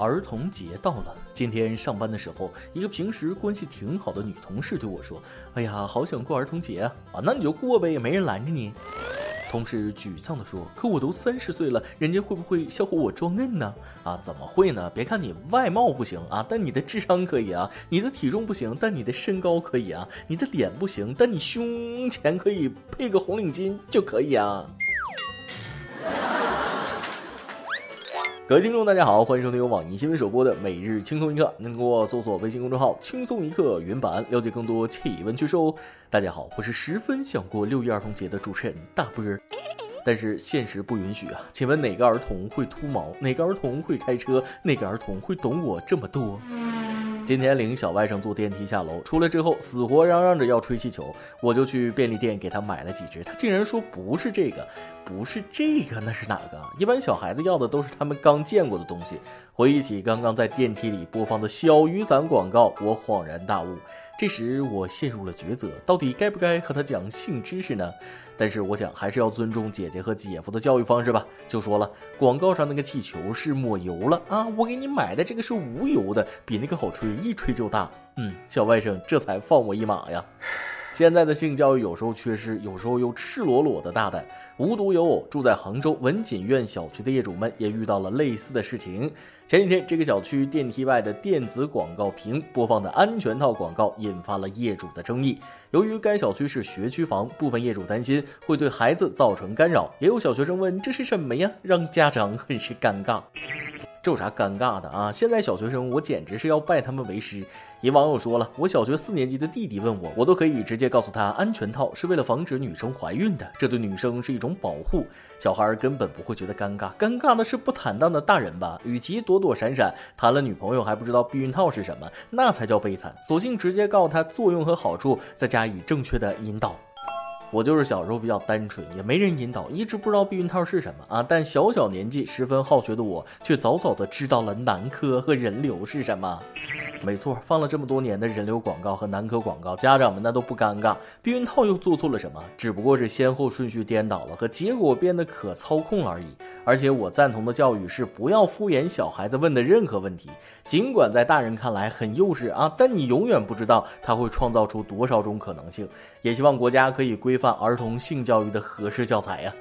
儿童节到了，今天上班的时候，一个平时关系挺好的女同事对我说：“哎呀，好想过儿童节啊！那你就过呗，也没人拦着你。”同事沮丧地说：“可我都三十岁了，人家会不会笑话我装嫩呢？啊，怎么会呢？别看你外貌不行啊，但你的智商可以啊；你的体重不行，但你的身高可以啊；你的脸不行，但你胸前可以配个红领巾就可以啊。”各位听众，大家好，欢迎收听由网易新闻首播的《每日轻松一刻》，您通过搜索微信公众号“轻松一刻”原版了解更多气温趣事哦。大家好，我是十分想过六一儿童节的主持人大波儿，但是现实不允许啊！请问哪个儿童会秃毛？哪个儿童会开车？哪个儿童会懂我这么多？今天领小外甥坐电梯下楼，出来之后死活嚷嚷着要吹气球，我就去便利店给他买了几只，他竟然说不是这个，不是这个，那是哪个？一般小孩子要的都是他们刚见过的东西。回忆起刚刚在电梯里播放的小雨伞广告，我恍然大悟。这时我陷入了抉择，到底该不该和他讲性知识呢？但是我想还是要尊重姐姐和姐夫的教育方式吧。就说了，广告上那个气球是抹油了啊，我给你买的这个是无油的，比那个好吹，一吹就大。嗯，小外甥这才放我一马呀。现在的性教育有时候缺失，有时候又赤裸裸的大胆。无独有偶，住在杭州文锦苑小区的业主们也遇到了类似的事情。前几天，这个小区电梯外的电子广告屏播放的安全套广告引发了业主的争议。由于该小区是学区房，部分业主担心会对孩子造成干扰，也有小学生问这是什么呀，让家长很是尴尬。这有啥尴尬的啊？现在小学生，我简直是要拜他们为师。一网友说了，我小学四年级的弟弟问我，我都可以直接告诉他，安全套是为了防止女生怀孕的，这对女生是一种保护。小孩根本不会觉得尴尬，尴尬的是不坦荡的大人吧？与其躲躲闪闪，谈了女朋友还不知道避孕套是什么，那才叫悲惨。索性直接告诉他作用和好处，再加以正确的引导。我就是小时候比较单纯，也没人引导，一直不知道避孕套是什么啊。但小小年纪十分好学的我，却早早的知道了男科和人流是什么。没错，放了这么多年的人流广告和男科广告，家长们那都不尴尬。避孕套又做错了什么？只不过是先后顺序颠倒了，和结果变得可操控而已。而且我赞同的教育是不要敷衍小孩子问的任何问题，尽管在大人看来很幼稚啊，但你永远不知道它会创造出多少种可能性。也希望国家可以规范儿童性教育的合适教材呀。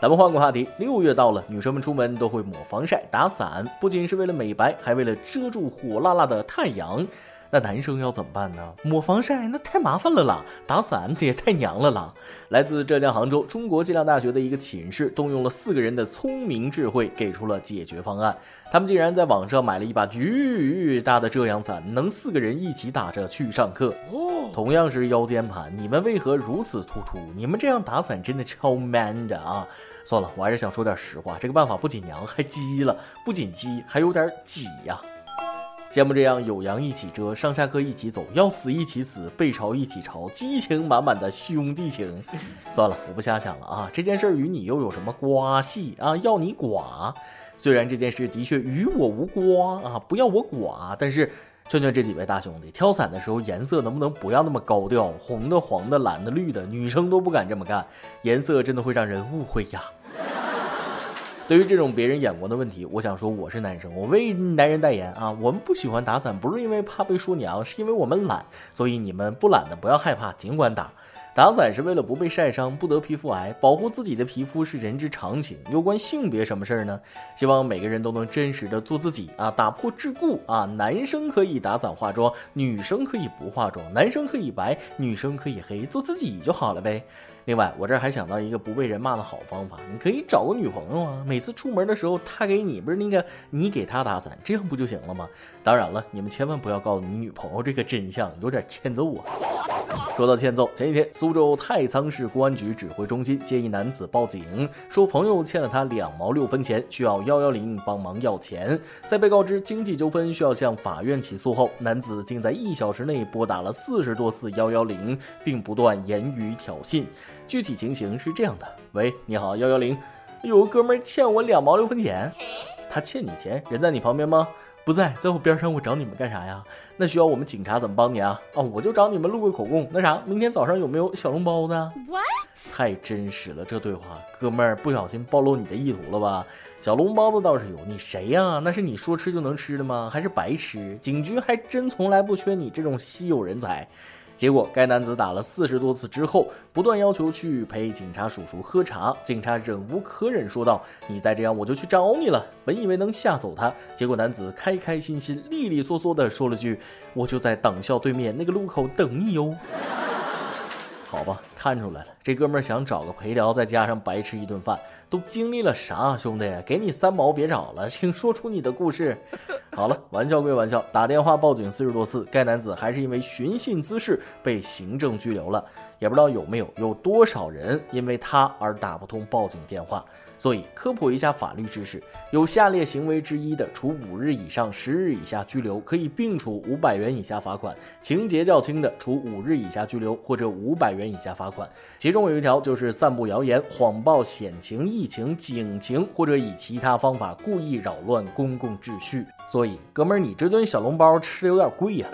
咱们换个话题，六月到了，女生们出门都会抹防晒、打伞，不仅是为了美白，还为了遮住火辣辣的太阳。那男生要怎么办呢？抹防晒那太麻烦了啦，打伞这也太娘了啦。来自浙江杭州中国计量大学的一个寝室，动用了四个人的聪明智慧，给出了解决方案。他们竟然在网上买了一把巨大的遮阳伞，能四个人一起打着去上课。同样是腰间盘，你们为何如此突出？你们这样打伞真的超 man 的啊！算了，我还是想说点实话，这个办法不仅娘，还鸡了，不仅鸡，还有点挤呀。羡慕这样有阳一起遮，上下课一起走，要死一起死，背朝一起朝，激情满满的兄弟情。算了，我不瞎想了啊！这件事与你又有什么关系啊？要你寡？虽然这件事的确与我无关啊，不要我寡，但是劝劝这几位大兄弟，挑伞的时候颜色能不能不要那么高调？红的、黄的、蓝的、绿的，女生都不敢这么干，颜色真的会让人误会呀。对于这种别人眼光的问题，我想说我是男生，我为男人代言啊！我们不喜欢打伞，不是因为怕被说娘，是因为我们懒。所以你们不懒的不要害怕，尽管打。打伞是为了不被晒伤，不得皮肤癌，保护自己的皮肤是人之常情。有关性别什么事儿呢？希望每个人都能真实的做自己啊，打破桎梏啊！男生可以打伞化妆，女生可以不化妆，男生可以白，女生可以黑，做自己就好了呗。另外，我这还想到一个不被人骂的好方法，你可以找个女朋友啊，每次出门的时候，她给你不是那个，你给她打伞，这样不就行了吗？当然了，你们千万不要告诉你女朋友这个真相，有点欠揍啊。说到欠揍，前几天苏州太仓市公安局指挥中心接一男子报警，说朋友欠了他两毛六分钱，需要幺幺零帮忙要钱。在被告知经济纠纷需要向法院起诉后，男子竟在一小时内拨打了四十多次幺幺零，并不断言语挑衅。具体情形是这样的：喂，你好，幺幺零，有个哥们欠我两毛六分钱，他欠你钱，人在你旁边吗？不在，在我边上，我找你们干啥呀？那需要我们警察怎么帮你啊？啊，我就找你们录个口供。那啥，明天早上有没有小笼包子？What？太真实了，这对话，哥们儿不小心暴露你的意图了吧？小笼包子倒是有，你谁呀？那是你说吃就能吃的吗？还是白吃？警局还真从来不缺你这种稀有人才。结果，该男子打了四十多次之后，不断要求去陪警察叔叔喝茶。警察忍无可忍，说道：“你再这样，我就去找你了。”本以为能吓走他，结果男子开开心心、利利索索地说了句：“我就在党校对面那个路口等你哟。”好吧，看出来了，这哥们儿想找个陪聊，再加上白吃一顿饭，都经历了啥？兄弟，给你三毛，别找了，请说出你的故事。好了，玩笑归玩笑，打电话报警四十多次，该男子还是因为寻衅滋事被行政拘留了。也不知道有没有有多少人因为他而打不通报警电话。所以科普一下法律知识：有下列行为之一的，处五日以上十日以下拘留，可以并处五百元以下罚款；情节较轻的，处五日以下拘留或者五百元以下罚款。其中有一条就是散布谣言、谎报险情、疫情、警情，或者以其他方法故意扰乱公共秩序。所以，哥们儿，你这顿小笼包吃的有点贵呀。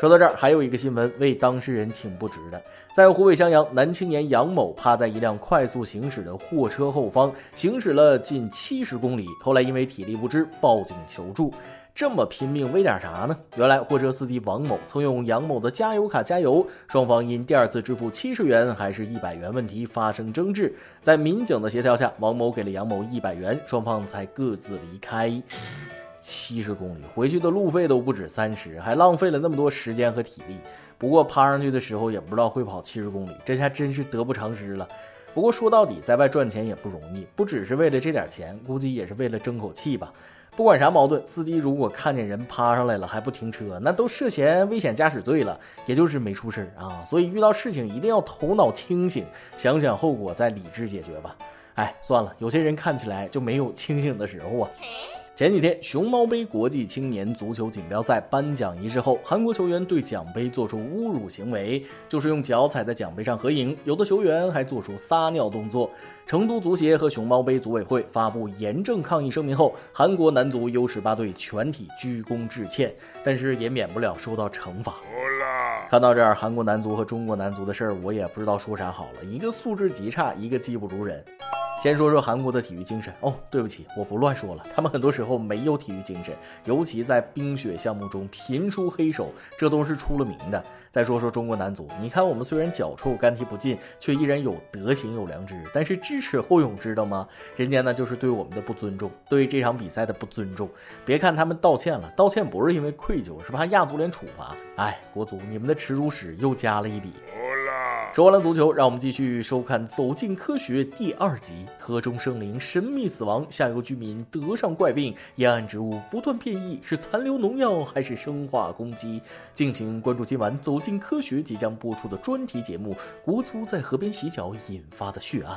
说到这儿，还有一个新闻为当事人挺不值的。在湖北襄阳，男青年杨某趴在一辆快速行驶的货车后方，行驶了近七十公里，后来因为体力不支报警求助。这么拼命为点啥呢？原来货车司机王某曾用杨某的加油卡加油，双方因第二次支付七十元还是一百元问题发生争执，在民警的协调下，王某给了杨某一百元，双方才各自离开。七十公里回去的路费都不止三十，还浪费了那么多时间和体力。不过趴上去的时候也不知道会跑七十公里，这下真是得不偿失了。不过说到底，在外赚钱也不容易，不只是为了这点钱，估计也是为了争口气吧。不管啥矛盾，司机如果看见人趴上来了还不停车，那都涉嫌危险驾驶罪了。也就是没出事啊，所以遇到事情一定要头脑清醒，想想后果再理智解决吧。哎，算了，有些人看起来就没有清醒的时候啊。前几天，熊猫杯国际青年足球锦标赛颁奖仪式后，韩国球员对奖杯做出侮辱行为，就是用脚踩在奖杯上合影，有的球员还做出撒尿动作。成都足协和熊猫杯组委会发布严正抗议声明后，韩国男足 U18 队全体鞠躬致歉，但是也免不了受到惩罚。看到这儿，韩国男足和中国男足的事儿，我也不知道说啥好了，一个素质极差，一个技不如人。先说说韩国的体育精神哦，对不起，我不乱说了，他们很多时候没有体育精神，尤其在冰雪项目中频出黑手，这都是出了名的。再说说中国男足，你看我们虽然脚臭干踢不进，却依然有德行有良知，但是知耻后勇知道吗？人家呢就是对我们的不尊重，对这场比赛的不尊重。别看他们道歉了，道歉不是因为愧疚，是怕亚足联处罚。哎，国足，你们的耻辱史又加了一笔。说完了足球，让我们继续收看《走进科学》第二集：河中生灵神秘死亡，下游居民得上怪病，沿岸植物不断变异，是残留农药还是生化攻击？敬请关注今晚《走进科学》即将播出的专题节目《国足在河边洗脚引发的血案》。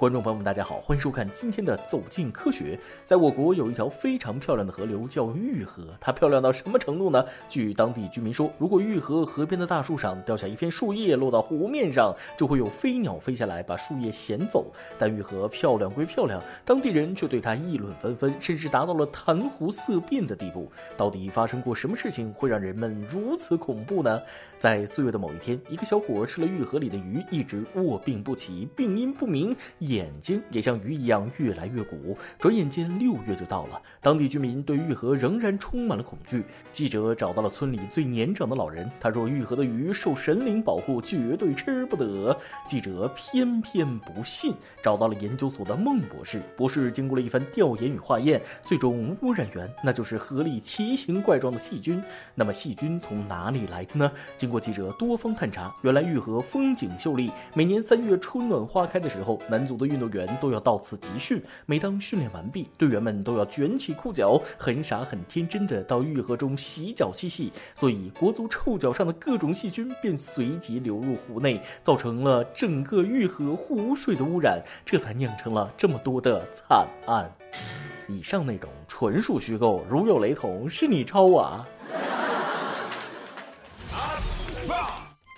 观众朋友们，大家好，欢迎收看今天的《走进科学》。在我国有一条非常漂亮的河流，叫玉河。它漂亮到什么程度呢？据当地居民说，如果玉河河边的大树上掉下一片树叶，落到湖面上，就会有飞鸟飞下来把树叶衔走。但玉河漂亮归漂亮，当地人却对它议论纷纷，甚至达到了谈湖色变的地步。到底发生过什么事情，会让人们如此恐怖呢？在四月的某一天，一个小伙吃了玉河里的鱼，一直卧病不起，病因不明。眼睛也像鱼一样越来越鼓，转眼间六月就到了，当地居民对玉河仍然充满了恐惧。记者找到了村里最年长的老人，他说玉河的鱼受神灵保护，绝对吃不得。记者偏偏不信，找到了研究所的孟博士。博士经过了一番调研与化验，最终污染源那就是河里奇形怪状的细菌。那么细菌从哪里来的呢？经经过记者多方探查，原来玉河风景秀丽，每年三月春暖花开的时候，男足。的运动员都要到此集训，每当训练完毕，队员们都要卷起裤脚，很傻很天真的到玉河中洗脚嬉戏，所以国足臭脚上的各种细菌便随即流入湖内，造成了整个玉河湖水的污染，这才酿成了这么多的惨案。以上内容纯属虚构，如有雷同，是你抄啊！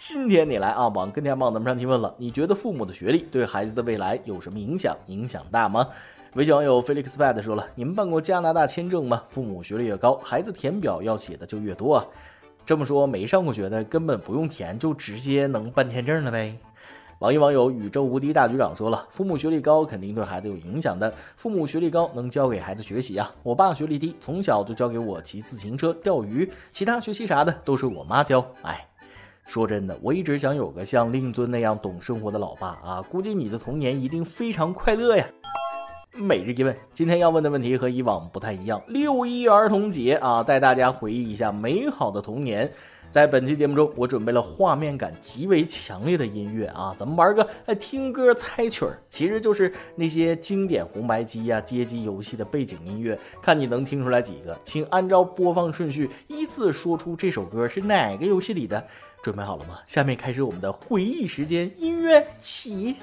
今天你来啊，网跟天棒咱们上提问了，你觉得父母的学历对孩子的未来有什么影响？影响大吗？微信网友 Felix Bad 说了：“你们办过加拿大签证吗？父母学历越高，孩子填表要写的就越多啊。这么说，没上过学的根本不用填，就直接能办签证了呗？”网易网友宇宙无敌大局长说了：“父母学历高肯定对孩子有影响的，父母学历高能教给孩子学习啊。我爸学历低，从小就教给我骑自行车、钓鱼，其他学习啥的都是我妈教。哎。”说真的，我一直想有个像令尊那样懂生活的老爸啊！估计你的童年一定非常快乐呀。每日一问，今天要问的问题和以往不太一样。六一儿童节啊，带大家回忆一下美好的童年。在本期节目中，我准备了画面感极为强烈的音乐啊，咱们玩个听歌猜曲儿，其实就是那些经典红白机呀、街机游戏的背景音乐，看你能听出来几个。请按照播放顺序依次说出这首歌是哪个游戏里的。准备好了吗？下面开始我们的回忆时间，音乐起。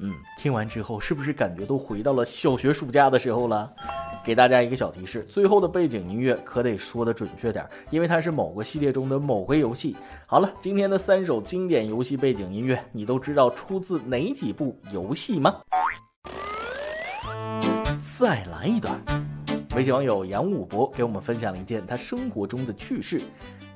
嗯听完之后，是不是感觉都回到了小学暑假的时候了？给大家一个小提示，最后的背景音乐可得说的准确点，因为它是某个系列中的某个游戏。好了，今天的三首经典游戏背景音乐，你都知道出自哪几部游戏吗？再来一段。微信网友杨武博给我们分享了一件他生活中的趣事。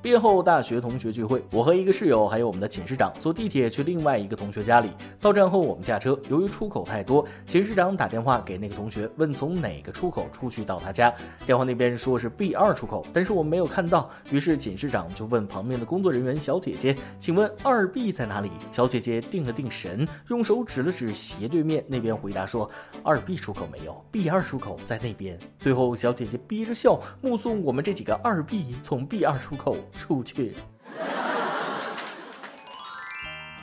毕业后，大学同学聚会，我和一个室友还有我们的寝室长坐地铁去另外一个同学家里。到站后，我们下车，由于出口太多，寝室长打电话给那个同学，问从哪个出口出去到他家。电话那边说是 B 二出口，但是我们没有看到。于是寝室长就问旁边的工作人员小姐姐：“请问二 B 在哪里？”小姐姐定了定神，用手指了指斜对面那边，回答说：“二 B 出口没有，B 二出口在那边。”最后，小姐姐憋着笑，目送我们这几个二 B 从 B 二出口。出去。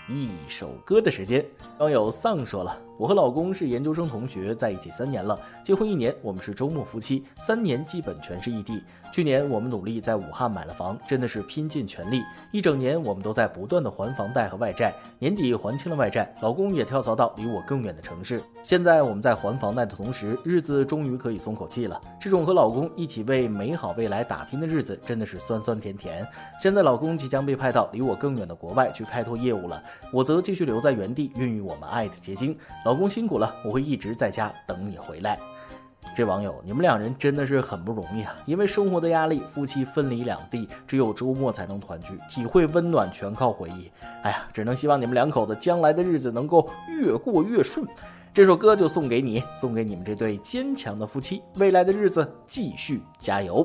一首歌的时间，刚有丧说了：“我和老公是研究生同学，在一起三年了，结婚一年，我们是周末夫妻，三年基本全是异地。去年我们努力在武汉买了房，真的是拼尽全力，一整年我们都在不断的还房贷和外债，年底还清了外债，老公也跳槽到离我更远的城市。现在我们在还房贷的同时，日子终于可以松口气了。这种和老公一起为美好未来打拼的日子，真的是酸酸甜甜。现在老公即将被派到离我更远的国外去开拓业务了。”我则继续留在原地，孕育我们爱的结晶。老公辛苦了，我会一直在家等你回来。这网友，你们两人真的是很不容易啊！因为生活的压力，夫妻分离两地，只有周末才能团聚，体会温暖全靠回忆。哎呀，只能希望你们两口子将来的日子能够越过越顺。这首歌就送给你，送给你们这对坚强的夫妻，未来的日子继续加油。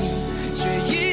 你却已